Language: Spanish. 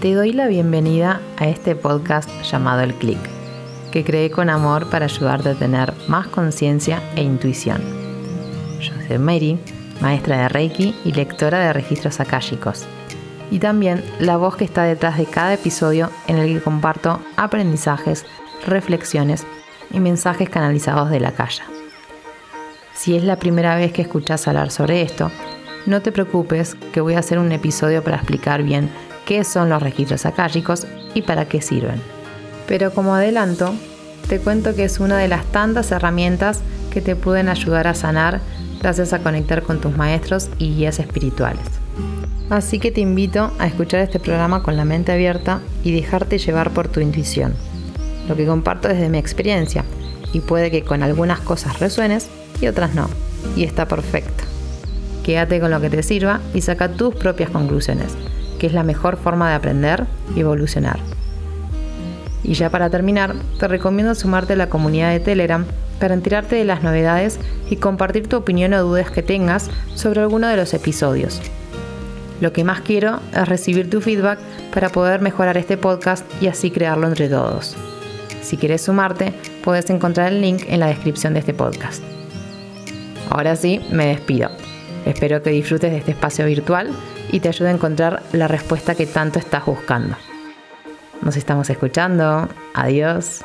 Te doy la bienvenida a este podcast llamado El Click, que creé con amor para ayudarte a tener más conciencia e intuición. Yo soy Mary, maestra de Reiki y lectora de registros akáshicos, y también la voz que está detrás de cada episodio en el que comparto aprendizajes, reflexiones y mensajes canalizados de la calle. Si es la primera vez que escuchas hablar sobre esto, no te preocupes que voy a hacer un episodio para explicar bien qué son los registros akáshicos y para qué sirven. Pero como adelanto, te cuento que es una de las tantas herramientas que te pueden ayudar a sanar gracias a conectar con tus maestros y guías espirituales. Así que te invito a escuchar este programa con la mente abierta y dejarte llevar por tu intuición. Lo que comparto desde mi experiencia y puede que con algunas cosas resuenes y otras no. Y está perfecto. Quédate con lo que te sirva y saca tus propias conclusiones que es la mejor forma de aprender y evolucionar. Y ya para terminar, te recomiendo sumarte a la comunidad de Telegram para enterarte de las novedades y compartir tu opinión o dudas que tengas sobre alguno de los episodios. Lo que más quiero es recibir tu feedback para poder mejorar este podcast y así crearlo entre todos. Si quieres sumarte, puedes encontrar el link en la descripción de este podcast. Ahora sí, me despido. Espero que disfrutes de este espacio virtual y te ayude a encontrar la respuesta que tanto estás buscando. Nos estamos escuchando. Adiós.